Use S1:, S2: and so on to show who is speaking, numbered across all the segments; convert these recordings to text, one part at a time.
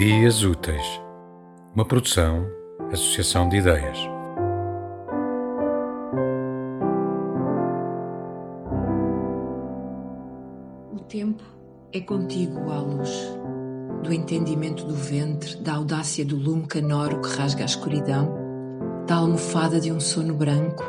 S1: Ideias Úteis, uma produção, associação de ideias.
S2: O tempo é contigo, à luz, do entendimento do ventre, da audácia do lume canoro que rasga a escuridão, da almofada de um sono branco,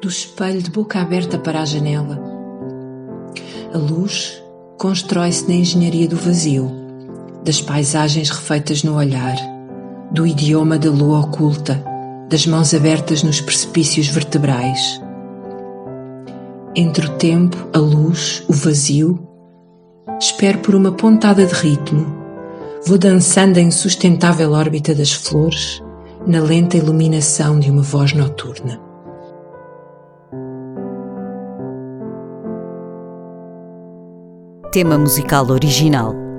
S2: do espelho de boca aberta para a janela. A luz constrói-se na engenharia do vazio, das paisagens refeitas no olhar, do idioma da lua oculta, das mãos abertas nos precipícios vertebrais. Entre o tempo, a luz, o vazio, espero por uma pontada de ritmo, vou dançando a insustentável órbita das flores, na lenta iluminação de uma voz noturna.
S3: Tema musical original